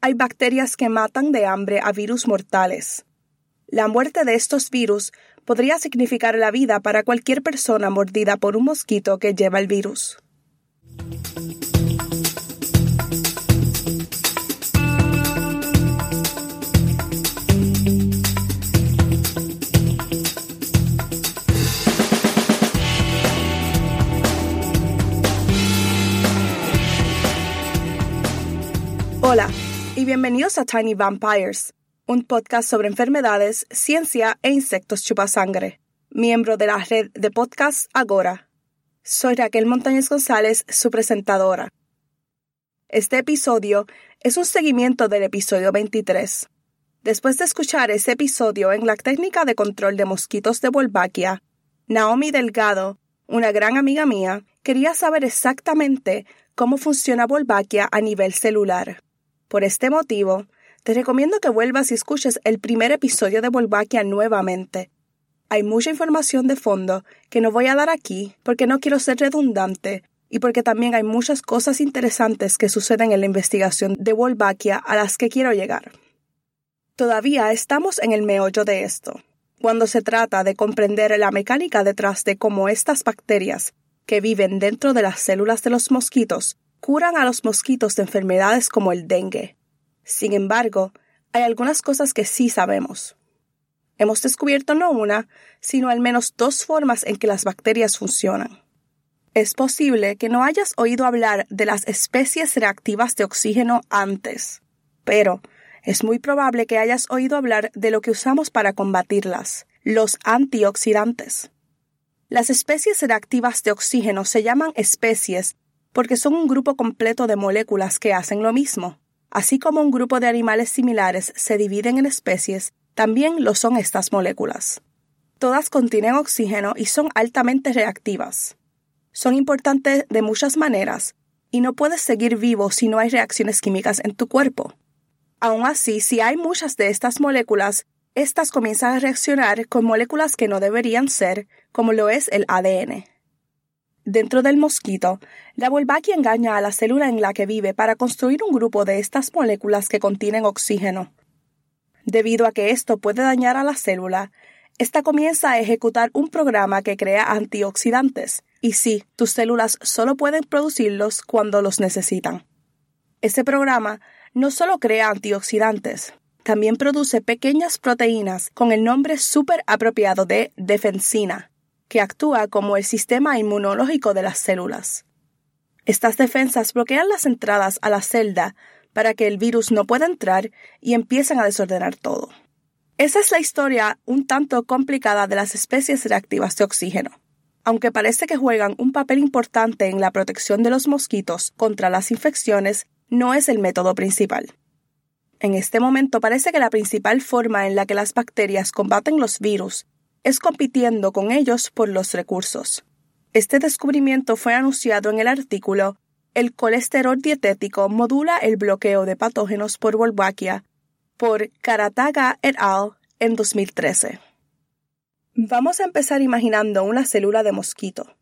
hay bacterias que matan de hambre a virus mortales. La muerte de estos virus podría significar la vida para cualquier persona mordida por un mosquito que lleva el virus. Hola y bienvenidos a Tiny Vampires, un podcast sobre enfermedades, ciencia e insectos chupasangre, miembro de la red de podcasts Agora. Soy Raquel Montañez González, su presentadora. Este episodio es un seguimiento del episodio 23. Después de escuchar ese episodio en la técnica de control de mosquitos de Wolbachia, Naomi Delgado, una gran amiga mía, quería saber exactamente cómo funciona Wolbachia a nivel celular. Por este motivo, te recomiendo que vuelvas y escuches el primer episodio de Wolbachia nuevamente. Hay mucha información de fondo que no voy a dar aquí porque no quiero ser redundante y porque también hay muchas cosas interesantes que suceden en la investigación de Wolbachia a las que quiero llegar. Todavía estamos en el meollo de esto, cuando se trata de comprender la mecánica detrás de cómo estas bacterias que viven dentro de las células de los mosquitos curan a los mosquitos de enfermedades como el dengue. Sin embargo, hay algunas cosas que sí sabemos. Hemos descubierto no una, sino al menos dos formas en que las bacterias funcionan. Es posible que no hayas oído hablar de las especies reactivas de oxígeno antes, pero es muy probable que hayas oído hablar de lo que usamos para combatirlas, los antioxidantes. Las especies reactivas de oxígeno se llaman especies porque son un grupo completo de moléculas que hacen lo mismo. Así como un grupo de animales similares se dividen en especies, también lo son estas moléculas. Todas contienen oxígeno y son altamente reactivas. Son importantes de muchas maneras, y no puedes seguir vivo si no hay reacciones químicas en tu cuerpo. Aún así, si hay muchas de estas moléculas, estas comienzan a reaccionar con moléculas que no deberían ser, como lo es el ADN. Dentro del mosquito, la Wolbachia engaña a la célula en la que vive para construir un grupo de estas moléculas que contienen oxígeno. Debido a que esto puede dañar a la célula, esta comienza a ejecutar un programa que crea antioxidantes, y sí, tus células solo pueden producirlos cuando los necesitan. Ese programa no solo crea antioxidantes, también produce pequeñas proteínas con el nombre súper apropiado de defensina, que actúa como el sistema inmunológico de las células. Estas defensas bloquean las entradas a la celda para que el virus no pueda entrar y empiezan a desordenar todo. Esa es la historia un tanto complicada de las especies reactivas de oxígeno. Aunque parece que juegan un papel importante en la protección de los mosquitos contra las infecciones, no es el método principal. En este momento parece que la principal forma en la que las bacterias combaten los virus es compitiendo con ellos por los recursos. Este descubrimiento fue anunciado en el artículo El colesterol dietético modula el bloqueo de patógenos por Wolbachia por Karataga et al. en 2013. Vamos a empezar imaginando una célula de mosquito.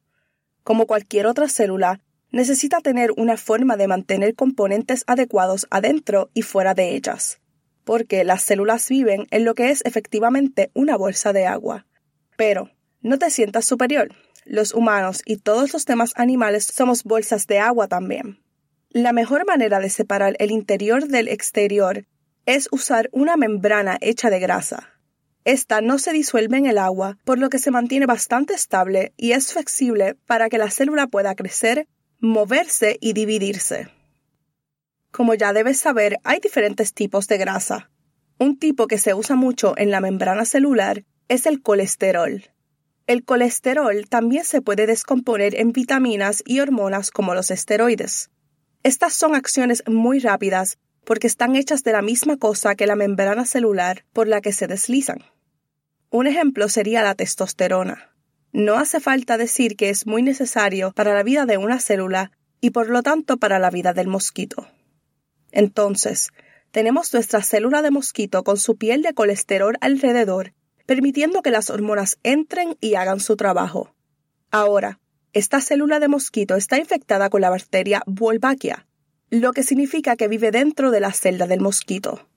Como cualquier otra célula, necesita tener una forma de mantener componentes adecuados adentro y fuera de ellas, porque las células viven en lo que es efectivamente una bolsa de agua. Pero, no te sientas superior. los humanos y todos los demás animales somos bolsas de agua también. La mejor manera de separar el interior del exterior es usar una membrana hecha de grasa. Esta no se disuelve en el agua, por lo que se mantiene bastante estable y es flexible para que la célula pueda crecer, moverse y dividirse. Como ya debes saber, hay diferentes tipos de grasa. Un tipo que se usa mucho en la membrana celular es el colesterol. El colesterol también se puede descomponer en vitaminas y hormonas como los esteroides. Estas son acciones muy rápidas porque están hechas de la misma cosa que la membrana celular por la que se deslizan. Un ejemplo sería la testosterona. No hace falta decir que es muy necesario para la vida de una célula y por lo tanto para la vida del mosquito. Entonces, tenemos nuestra célula de mosquito con su piel de colesterol alrededor, permitiendo que las hormonas entren y hagan su trabajo. Ahora, esta célula de mosquito está infectada con la bacteria Wolbachia, lo que significa que vive dentro de la celda del mosquito.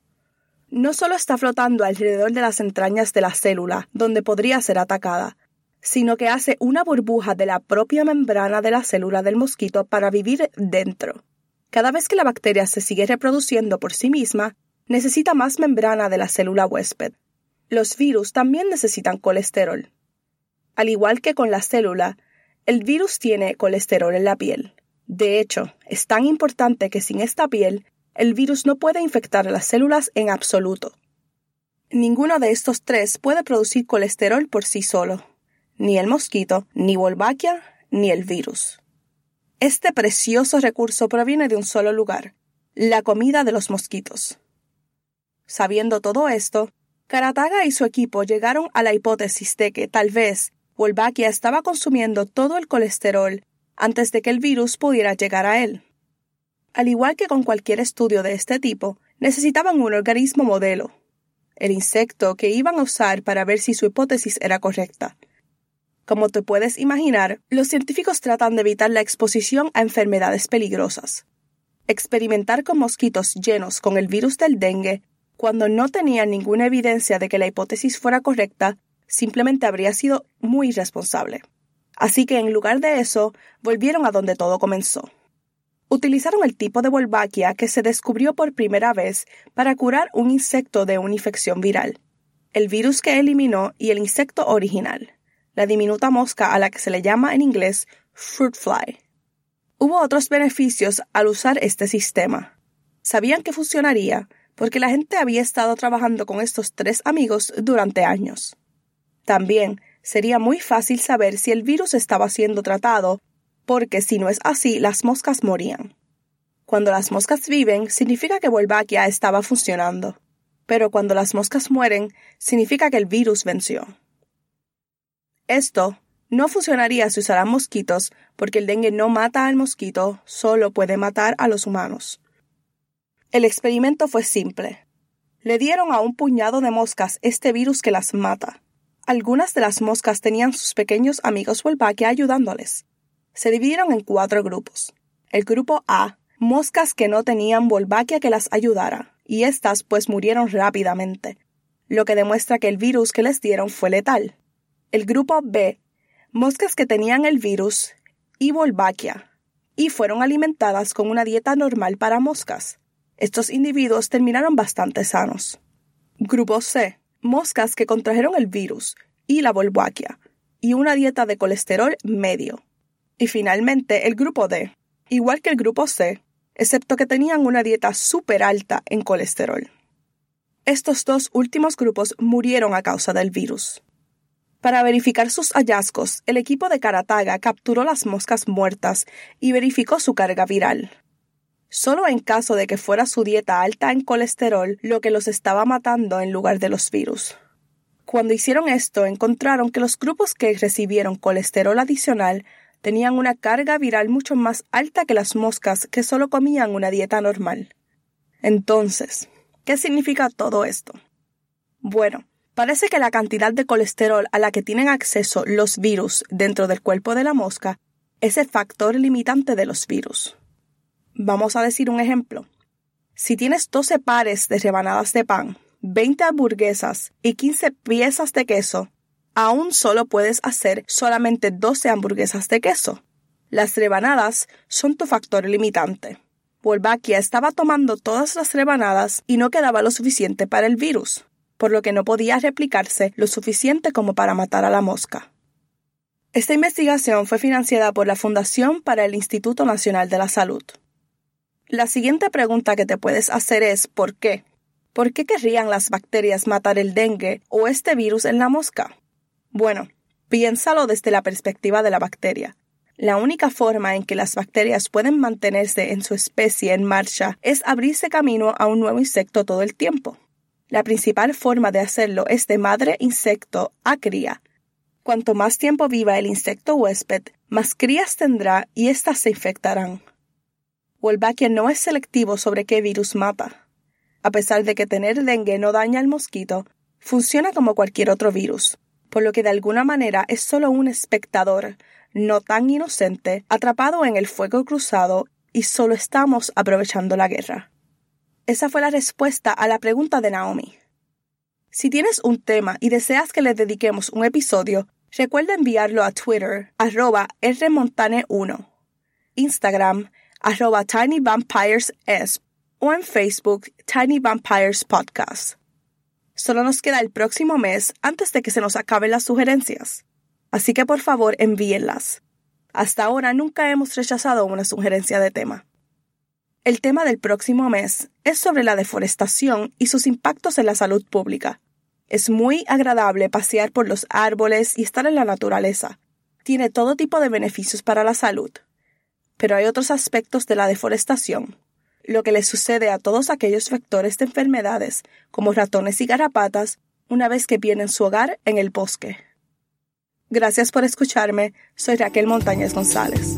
No solo está flotando alrededor de las entrañas de la célula, donde podría ser atacada, sino que hace una burbuja de la propia membrana de la célula del mosquito para vivir dentro. Cada vez que la bacteria se sigue reproduciendo por sí misma, necesita más membrana de la célula huésped. Los virus también necesitan colesterol. Al igual que con la célula, el virus tiene colesterol en la piel. De hecho, es tan importante que sin esta piel, el virus no puede infectar las células en absoluto. Ninguno de estos tres puede producir colesterol por sí solo, ni el mosquito, ni Wolbachia, ni el virus. Este precioso recurso proviene de un solo lugar, la comida de los mosquitos. Sabiendo todo esto, Karataga y su equipo llegaron a la hipótesis de que tal vez Wolbachia estaba consumiendo todo el colesterol antes de que el virus pudiera llegar a él. Al igual que con cualquier estudio de este tipo, necesitaban un organismo modelo, el insecto que iban a usar para ver si su hipótesis era correcta. Como te puedes imaginar, los científicos tratan de evitar la exposición a enfermedades peligrosas. Experimentar con mosquitos llenos con el virus del dengue, cuando no tenían ninguna evidencia de que la hipótesis fuera correcta, simplemente habría sido muy irresponsable. Así que en lugar de eso, volvieron a donde todo comenzó. Utilizaron el tipo de Wolbachia que se descubrió por primera vez para curar un insecto de una infección viral. El virus que eliminó y el insecto original, la diminuta mosca a la que se le llama en inglés fruit fly. Hubo otros beneficios al usar este sistema. Sabían que funcionaría porque la gente había estado trabajando con estos tres amigos durante años. También sería muy fácil saber si el virus estaba siendo tratado, porque si no es así, las moscas morían. Cuando las moscas viven, significa que Wolbachia estaba funcionando, pero cuando las moscas mueren, significa que el virus venció. Esto no funcionaría si usaran mosquitos, porque el dengue no mata al mosquito, solo puede matar a los humanos. El experimento fue simple. Le dieron a un puñado de moscas este virus que las mata. Algunas de las moscas tenían sus pequeños amigos Wolbachia ayudándoles. Se dividieron en cuatro grupos. El grupo A, moscas que no tenían Wolbachia que las ayudara, y éstas pues murieron rápidamente, lo que demuestra que el virus que les dieron fue letal. El grupo B, moscas que tenían el virus y Wolbachia, y fueron alimentadas con una dieta normal para moscas. Estos individuos terminaron bastante sanos. Grupo C, moscas que contrajeron el virus y la Wolbachia, y una dieta de colesterol medio. Y finalmente el grupo D, igual que el grupo C, excepto que tenían una dieta súper alta en colesterol. Estos dos últimos grupos murieron a causa del virus. Para verificar sus hallazgos, el equipo de Karataga capturó las moscas muertas y verificó su carga viral solo en caso de que fuera su dieta alta en colesterol lo que los estaba matando en lugar de los virus. Cuando hicieron esto, encontraron que los grupos que recibieron colesterol adicional tenían una carga viral mucho más alta que las moscas que solo comían una dieta normal. Entonces, ¿qué significa todo esto? Bueno, parece que la cantidad de colesterol a la que tienen acceso los virus dentro del cuerpo de la mosca es el factor limitante de los virus. Vamos a decir un ejemplo. Si tienes 12 pares de rebanadas de pan, 20 hamburguesas y 15 piezas de queso, aún solo puedes hacer solamente 12 hamburguesas de queso. Las rebanadas son tu factor limitante. Wolbachia estaba tomando todas las rebanadas y no quedaba lo suficiente para el virus, por lo que no podía replicarse lo suficiente como para matar a la mosca. Esta investigación fue financiada por la Fundación para el Instituto Nacional de la Salud. La siguiente pregunta que te puedes hacer es ¿por qué? ¿Por qué querrían las bacterias matar el dengue o este virus en la mosca? Bueno, piénsalo desde la perspectiva de la bacteria. La única forma en que las bacterias pueden mantenerse en su especie en marcha es abrirse camino a un nuevo insecto todo el tiempo. La principal forma de hacerlo es de madre insecto a cría. Cuanto más tiempo viva el insecto huésped, más crías tendrá y éstas se infectarán. Wolbachia no es selectivo sobre qué virus mata. A pesar de que tener dengue no daña al mosquito, funciona como cualquier otro virus por lo que de alguna manera es solo un espectador, no tan inocente, atrapado en el fuego cruzado y solo estamos aprovechando la guerra. Esa fue la respuesta a la pregunta de Naomi. Si tienes un tema y deseas que le dediquemos un episodio, recuerda enviarlo a Twitter, arroba rmontane1, Instagram, arroba tinybampiresesp o en Facebook, Tiny Vampires Podcast. Solo nos queda el próximo mes antes de que se nos acaben las sugerencias. Así que por favor envíenlas. Hasta ahora nunca hemos rechazado una sugerencia de tema. El tema del próximo mes es sobre la deforestación y sus impactos en la salud pública. Es muy agradable pasear por los árboles y estar en la naturaleza. Tiene todo tipo de beneficios para la salud. Pero hay otros aspectos de la deforestación lo que le sucede a todos aquellos vectores de enfermedades, como ratones y garrapatas, una vez que pierden su hogar en el bosque. Gracias por escucharme, soy Raquel Montañez González.